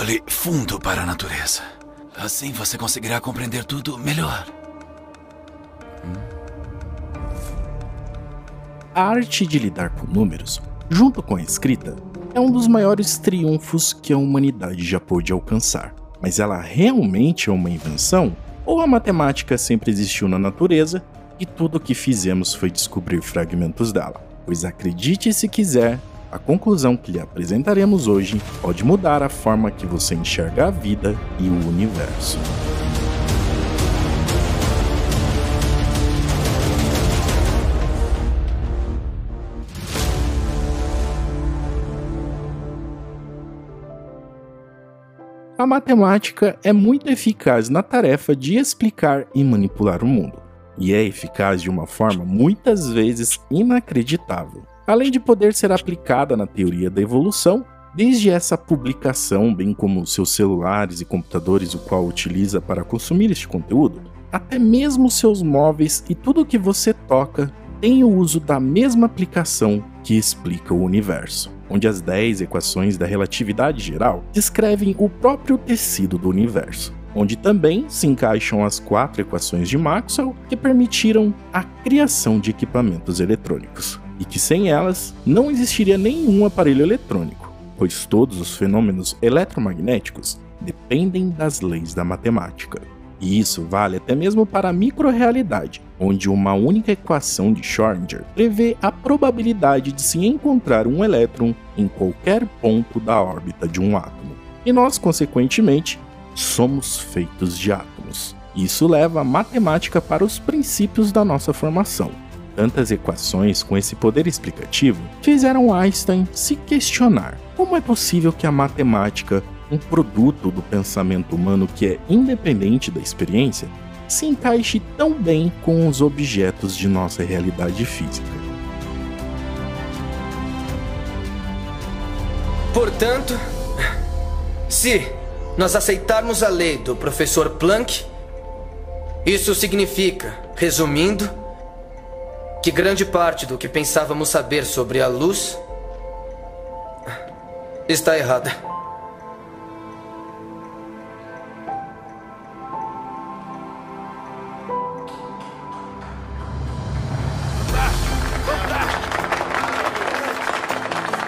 Olhe fundo para a natureza. Assim você conseguirá compreender tudo melhor. A arte de lidar com números, junto com a escrita, é um dos maiores triunfos que a humanidade já pôde alcançar. Mas ela realmente é uma invenção? Ou a matemática sempre existiu na natureza e tudo o que fizemos foi descobrir fragmentos dela? Pois acredite se quiser, a conclusão que lhe apresentaremos hoje pode mudar a forma que você enxerga a vida e o universo. A matemática é muito eficaz na tarefa de explicar e manipular o mundo, e é eficaz de uma forma muitas vezes inacreditável. Além de poder ser aplicada na teoria da evolução, desde essa publicação, bem como seus celulares e computadores, o qual utiliza para consumir este conteúdo, até mesmo seus móveis e tudo que você toca tem o uso da mesma aplicação que explica o universo onde as 10 equações da relatividade geral descrevem o próprio tecido do universo, onde também se encaixam as quatro equações de Maxwell que permitiram a criação de equipamentos eletrônicos, e que sem elas não existiria nenhum aparelho eletrônico, pois todos os fenômenos eletromagnéticos dependem das leis da matemática. E isso vale até mesmo para a microrealidade, onde uma única equação de Schrödinger prevê a probabilidade de se encontrar um elétron em qualquer ponto da órbita de um átomo. E nós, consequentemente, somos feitos de átomos. Isso leva a matemática para os princípios da nossa formação. Tantas equações com esse poder explicativo fizeram Einstein se questionar como é possível que a matemática um produto do pensamento humano que é independente da experiência, se encaixe tão bem com os objetos de nossa realidade física. Portanto, se nós aceitarmos a lei do professor Planck, isso significa, resumindo, que grande parte do que pensávamos saber sobre a luz está errada.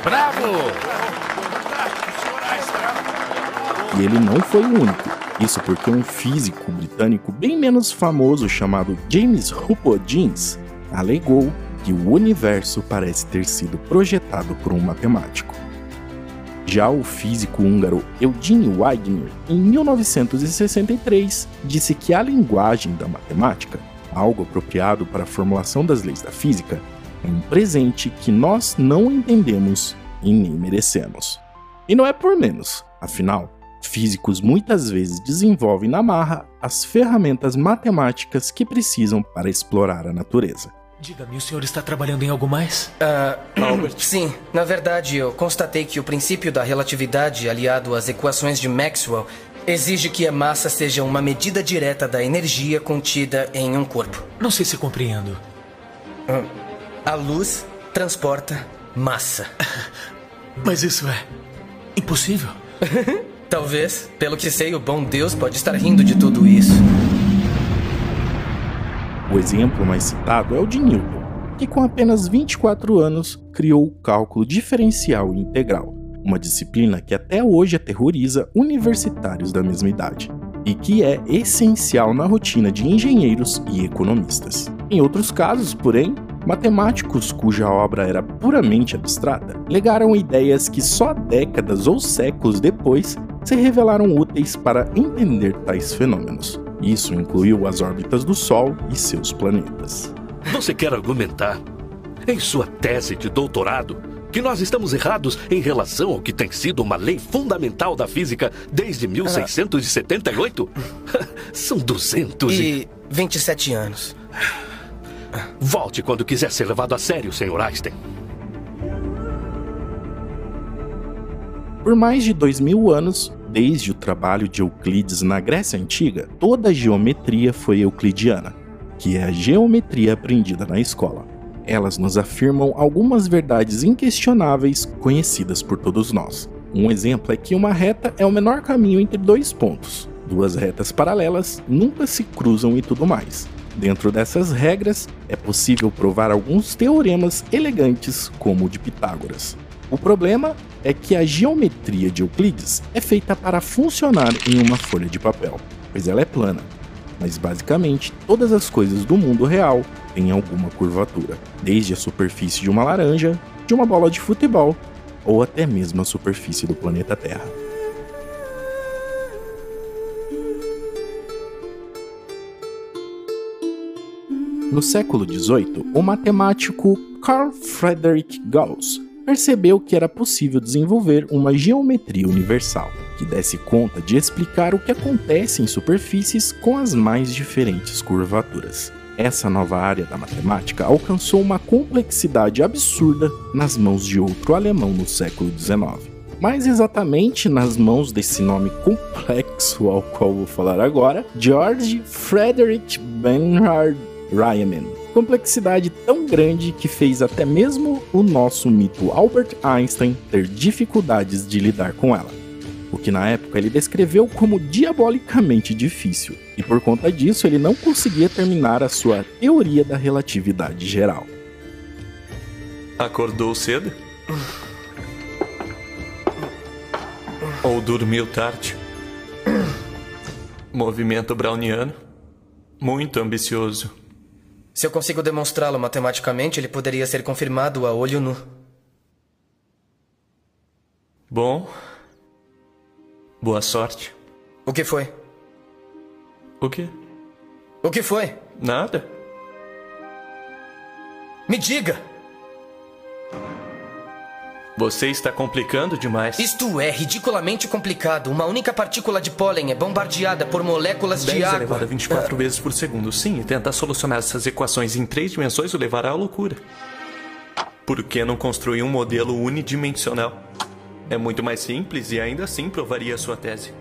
Bravo! E ele não foi o único. Isso porque um físico britânico bem menos famoso chamado James Jeans alegou que o universo parece ter sido projetado por um matemático. Já o físico húngaro Eugene Wigner, em 1963, disse que a linguagem da matemática, algo apropriado para a formulação das leis da física, é um presente que nós não entendemos e nem merecemos. E não é por menos, afinal, físicos muitas vezes desenvolvem na marra as ferramentas matemáticas que precisam para explorar a natureza. Diga-me, o senhor está trabalhando em algo mais? Uh, Albert. Sim, na verdade eu constatei que o princípio da relatividade aliado às equações de Maxwell exige que a massa seja uma medida direta da energia contida em um corpo. Não sei se compreendo. Uh, a luz transporta massa. Mas isso é impossível. Talvez. Pelo que sei, o bom Deus pode estar rindo de tudo isso. O exemplo mais citado é o de Newton, que com apenas 24 anos criou o cálculo diferencial integral, uma disciplina que até hoje aterroriza universitários da mesma idade e que é essencial na rotina de engenheiros e economistas. Em outros casos, porém, Matemáticos cuja obra era puramente abstrata legaram ideias que só décadas ou séculos depois se revelaram úteis para entender tais fenômenos. Isso incluiu as órbitas do Sol e seus planetas. Você quer argumentar, em sua tese de doutorado, que nós estamos errados em relação ao que tem sido uma lei fundamental da física desde 1678? São 200 e... e 27 anos. Volte quando quiser ser levado a sério, Sr. Einstein. Por mais de dois mil anos, desde o trabalho de Euclides na Grécia Antiga, toda a geometria foi euclidiana, que é a geometria aprendida na escola. Elas nos afirmam algumas verdades inquestionáveis conhecidas por todos nós. Um exemplo é que uma reta é o menor caminho entre dois pontos. Duas retas paralelas nunca se cruzam e tudo mais. Dentro dessas regras, é possível provar alguns teoremas elegantes, como o de Pitágoras. O problema é que a geometria de Euclides é feita para funcionar em uma folha de papel, pois ela é plana. Mas basicamente, todas as coisas do mundo real têm alguma curvatura, desde a superfície de uma laranja, de uma bola de futebol ou até mesmo a superfície do planeta Terra. No século XVIII, o matemático Carl Friedrich Gauss percebeu que era possível desenvolver uma geometria universal, que desse conta de explicar o que acontece em superfícies com as mais diferentes curvaturas. Essa nova área da matemática alcançou uma complexidade absurda nas mãos de outro alemão no século XIX. Mais exatamente nas mãos desse nome complexo ao qual vou falar agora, George Frederick Bernhard Riemann. Complexidade tão grande que fez até mesmo o nosso mito Albert Einstein ter dificuldades de lidar com ela. O que na época ele descreveu como diabolicamente difícil, e por conta disso ele não conseguia terminar a sua teoria da relatividade geral. Acordou cedo? Ou dormiu tarde? Movimento browniano? Muito ambicioso. Se eu consigo demonstrá-lo matematicamente, ele poderia ser confirmado a olho nu. Bom. Boa sorte. O que foi? O quê? O que foi? Nada. Me diga! Você está complicando demais. Isto é ridiculamente complicado. Uma única partícula de pólen é bombardeada por moléculas 10 de água. elevado a 24 vezes por segundo. Sim, e tentar solucionar essas equações em três dimensões o levará à loucura. Por que não construir um modelo unidimensional? É muito mais simples e ainda assim provaria a sua tese.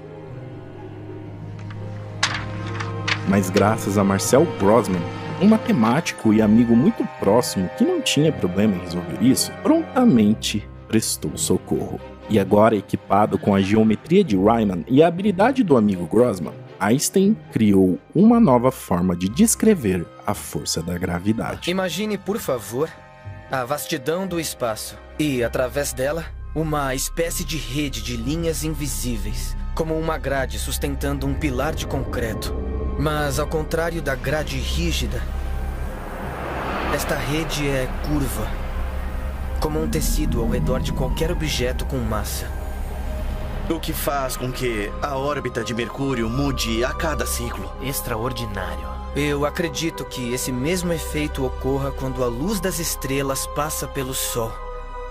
Mas graças a Marcel Grossman, um matemático e amigo muito próximo que não tinha problema em resolver isso, prontamente prestou socorro. E agora, equipado com a geometria de Riemann e a habilidade do amigo Grossman, Einstein criou uma nova forma de descrever a força da gravidade. Imagine, por favor, a vastidão do espaço e, através dela, uma espécie de rede de linhas invisíveis, como uma grade sustentando um pilar de concreto. Mas, ao contrário da grade rígida, esta rede é curva, como um tecido ao redor de qualquer objeto com massa. O que faz com que a órbita de Mercúrio mude a cada ciclo. Extraordinário. Eu acredito que esse mesmo efeito ocorra quando a luz das estrelas passa pelo Sol.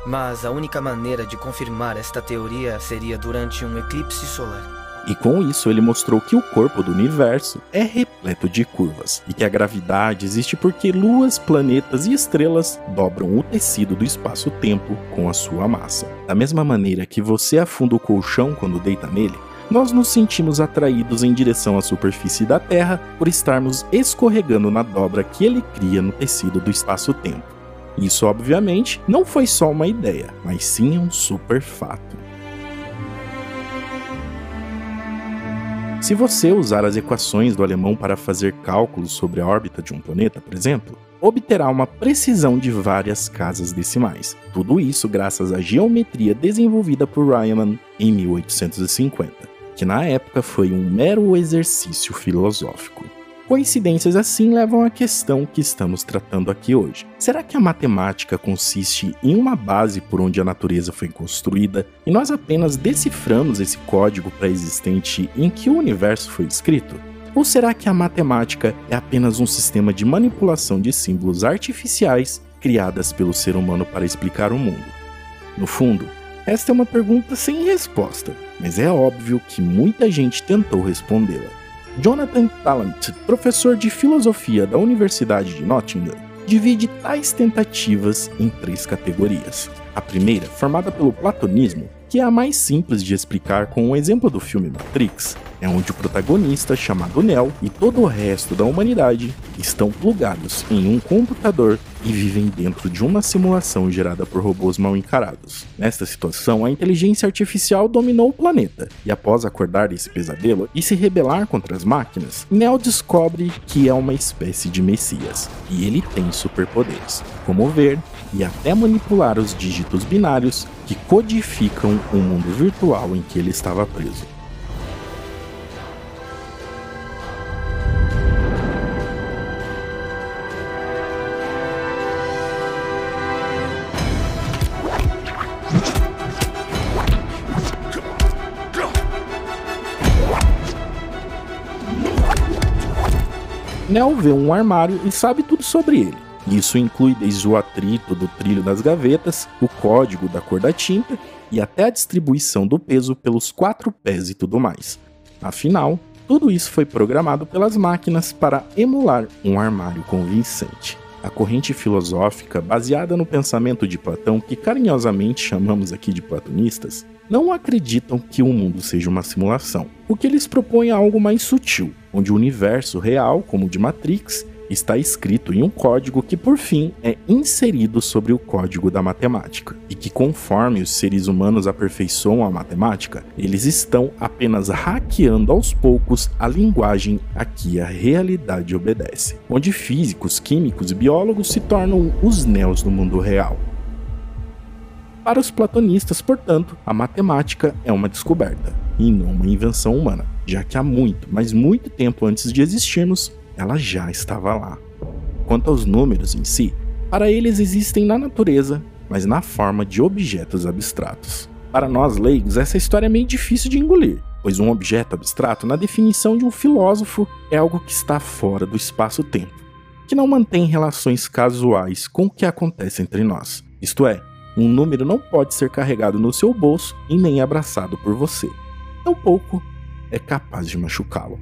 Mas a única maneira de confirmar esta teoria seria durante um eclipse solar. E com isso ele mostrou que o corpo do universo é repleto de curvas e que a gravidade existe porque luas, planetas e estrelas dobram o tecido do espaço-tempo com a sua massa. Da mesma maneira que você afunda o colchão quando deita nele, nós nos sentimos atraídos em direção à superfície da Terra por estarmos escorregando na dobra que ele cria no tecido do espaço-tempo. Isso, obviamente, não foi só uma ideia, mas sim um super fato. Se você usar as equações do alemão para fazer cálculos sobre a órbita de um planeta, por exemplo, obterá uma precisão de várias casas decimais. Tudo isso graças à geometria desenvolvida por Riemann em 1850, que na época foi um mero exercício filosófico. Coincidências assim levam à questão que estamos tratando aqui hoje. Será que a matemática consiste em uma base por onde a natureza foi construída e nós apenas deciframos esse código pré-existente em que o universo foi escrito? Ou será que a matemática é apenas um sistema de manipulação de símbolos artificiais criadas pelo ser humano para explicar o mundo? No fundo, esta é uma pergunta sem resposta, mas é óbvio que muita gente tentou respondê-la. Jonathan Tallant, professor de filosofia da Universidade de Nottingham, divide tais tentativas em três categorias. A primeira, formada pelo platonismo, que é a mais simples de explicar com um exemplo do filme Matrix, é onde o protagonista, chamado Neo, e todo o resto da humanidade estão plugados em um computador e vivem dentro de uma simulação gerada por robôs mal encarados. Nesta situação, a inteligência artificial dominou o planeta, e após acordar desse pesadelo e se rebelar contra as máquinas, Neo descobre que é uma espécie de messias, e ele tem superpoderes, como ver e até manipular os dígitos binários que codificam o mundo virtual em que ele estava preso. Neo vê um armário e sabe tudo sobre ele. Isso inclui desde o atrito do trilho das gavetas, o código da cor da tinta e até a distribuição do peso pelos quatro pés e tudo mais. Afinal, tudo isso foi programado pelas máquinas para emular um armário convincente. A corrente filosófica baseada no pensamento de Platão, que carinhosamente chamamos aqui de platonistas, não acreditam que o mundo seja uma simulação. O que eles propõem é algo mais sutil, onde o universo real, como o de Matrix, está escrito em um código que, por fim, é inserido sobre o código da matemática, e que, conforme os seres humanos aperfeiçoam a matemática, eles estão apenas hackeando aos poucos a linguagem a que a realidade obedece, onde físicos, químicos e biólogos se tornam os neos do mundo real. Para os platonistas, portanto, a matemática é uma descoberta e não uma invenção humana, já que há muito, mas muito tempo antes de existirmos, ela já estava lá. Quanto aos números em si, para eles existem na natureza, mas na forma de objetos abstratos. Para nós leigos, essa história é meio difícil de engolir, pois um objeto abstrato, na definição de um filósofo, é algo que está fora do espaço-tempo, que não mantém relações casuais com o que acontece entre nós. Isto é, um número não pode ser carregado no seu bolso e nem abraçado por você. Tampouco é capaz de machucá-lo.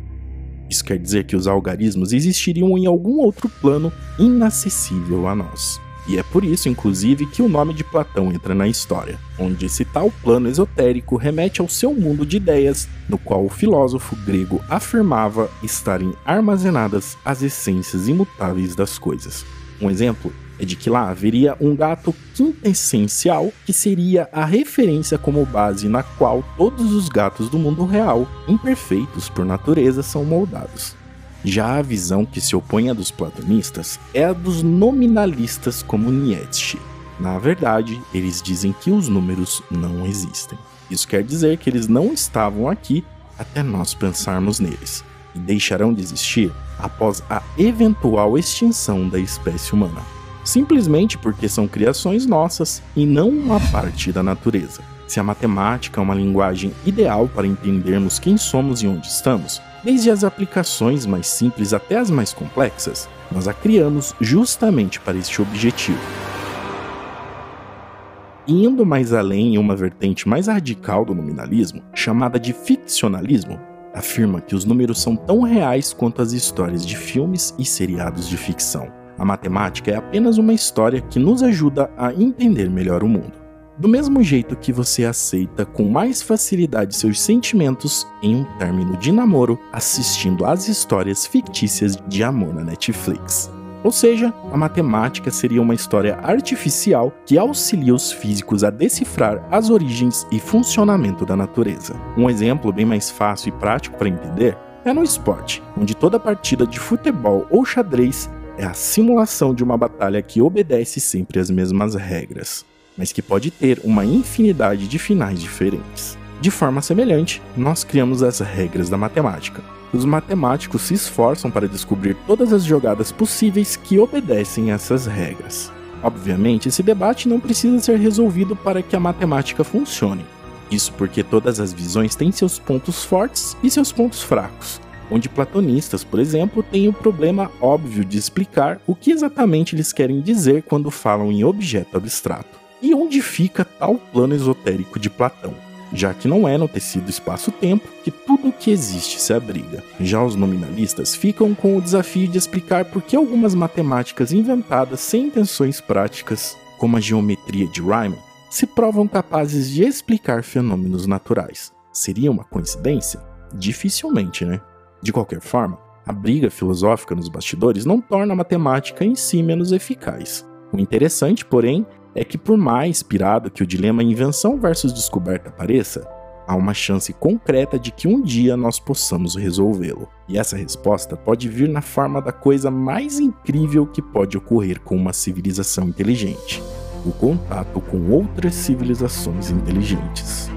Isso quer dizer que os algarismos existiriam em algum outro plano inacessível a nós. E é por isso, inclusive, que o nome de Platão entra na história, onde esse tal plano esotérico remete ao seu mundo de ideias, no qual o filósofo grego afirmava estarem armazenadas as essências imutáveis das coisas. Um exemplo é de que lá haveria um gato quintessencial que seria a referência como base na qual todos os gatos do mundo real, imperfeitos por natureza, são moldados. Já a visão que se opõe à dos platonistas é a dos nominalistas como Nietzsche. Na verdade, eles dizem que os números não existem. Isso quer dizer que eles não estavam aqui até nós pensarmos neles, e deixarão de existir após a eventual extinção da espécie humana simplesmente porque são criações nossas e não uma parte da natureza. Se a matemática é uma linguagem ideal para entendermos quem somos e onde estamos, desde as aplicações mais simples até as mais complexas, nós a criamos justamente para este objetivo. Indo mais além em uma vertente mais radical do nominalismo, chamada de ficcionalismo, afirma que os números são tão reais quanto as histórias de filmes e seriados de ficção. A matemática é apenas uma história que nos ajuda a entender melhor o mundo. Do mesmo jeito que você aceita com mais facilidade seus sentimentos em um término de namoro assistindo às histórias fictícias de amor na Netflix. Ou seja, a matemática seria uma história artificial que auxilia os físicos a decifrar as origens e funcionamento da natureza. Um exemplo bem mais fácil e prático para entender é no esporte, onde toda partida de futebol ou xadrez é a simulação de uma batalha que obedece sempre às mesmas regras, mas que pode ter uma infinidade de finais diferentes. De forma semelhante, nós criamos as regras da matemática. Os matemáticos se esforçam para descobrir todas as jogadas possíveis que obedecem essas regras. Obviamente, esse debate não precisa ser resolvido para que a matemática funcione. Isso porque todas as visões têm seus pontos fortes e seus pontos fracos, onde platonistas, por exemplo, têm o problema óbvio de explicar o que exatamente eles querem dizer quando falam em objeto abstrato. E onde fica tal plano esotérico de Platão? já que não é no tecido espaço-tempo que tudo o que existe se abriga. Já os nominalistas ficam com o desafio de explicar por que algumas matemáticas inventadas sem intenções práticas, como a geometria de Riemann, se provam capazes de explicar fenômenos naturais. Seria uma coincidência? Dificilmente, né? De qualquer forma, a briga filosófica nos bastidores não torna a matemática em si menos eficaz. O interessante, porém, é que por mais pirado que o dilema invenção versus descoberta pareça, há uma chance concreta de que um dia nós possamos resolvê-lo. E essa resposta pode vir na forma da coisa mais incrível que pode ocorrer com uma civilização inteligente: o contato com outras civilizações inteligentes.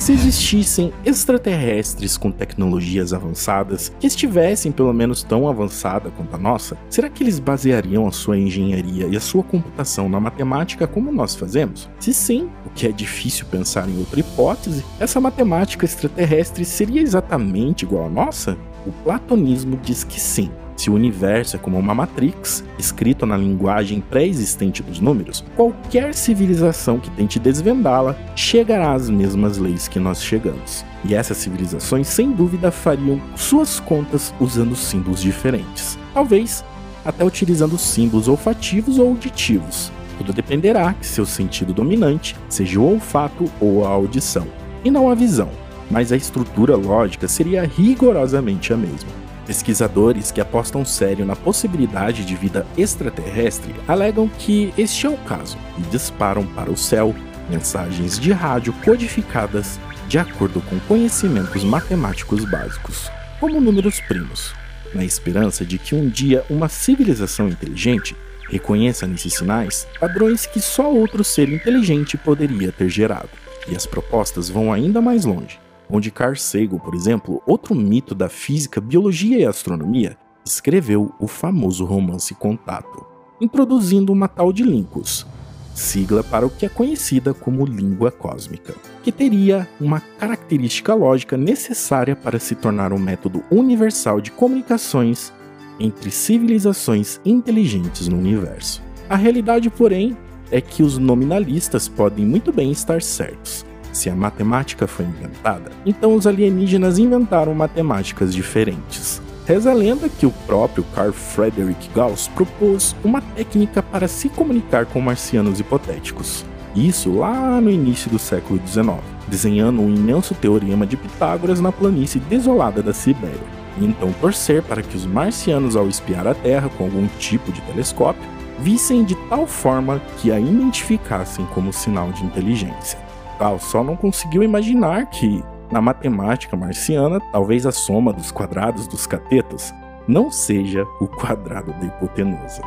Se existissem extraterrestres com tecnologias avançadas que estivessem pelo menos tão avançada quanto a nossa, será que eles baseariam a sua engenharia e a sua computação na matemática como nós fazemos? Se sim, o que é difícil pensar em outra hipótese, essa matemática extraterrestre seria exatamente igual à nossa? O platonismo diz que sim, se o universo é como uma matrix, escrito na linguagem pré-existente dos números, qualquer civilização que tente desvendá-la chegará às mesmas leis que nós chegamos. E essas civilizações, sem dúvida, fariam suas contas usando símbolos diferentes. Talvez até utilizando símbolos olfativos ou auditivos. Tudo dependerá que seu sentido dominante seja o olfato ou a audição, e não a visão, mas a estrutura lógica seria rigorosamente a mesma. Pesquisadores que apostam sério na possibilidade de vida extraterrestre alegam que este é o caso e disparam para o céu mensagens de rádio codificadas de acordo com conhecimentos matemáticos básicos, como números primos, na esperança de que um dia uma civilização inteligente reconheça nesses sinais padrões que só outro ser inteligente poderia ter gerado. E as propostas vão ainda mais longe onde Carl Sagan, por exemplo, outro mito da física, biologia e astronomia, escreveu o famoso romance Contato, introduzindo uma tal de Lincus, sigla para o que é conhecida como língua cósmica, que teria uma característica lógica necessária para se tornar um método universal de comunicações entre civilizações inteligentes no universo. A realidade, porém, é que os nominalistas podem muito bem estar certos se a matemática foi inventada, então os alienígenas inventaram matemáticas diferentes. Reza a lenda que o próprio Carl Frederick Gauss propôs uma técnica para se comunicar com marcianos hipotéticos. Isso lá no início do século XIX, desenhando um imenso teorema de Pitágoras na planície desolada da Sibéria. E então torcer para que os marcianos, ao espiar a Terra com algum tipo de telescópio, vissem de tal forma que a identificassem como sinal de inteligência tal, só não conseguiu imaginar que, na matemática marciana, talvez a soma dos quadrados dos catetos não seja o quadrado da hipotenusa.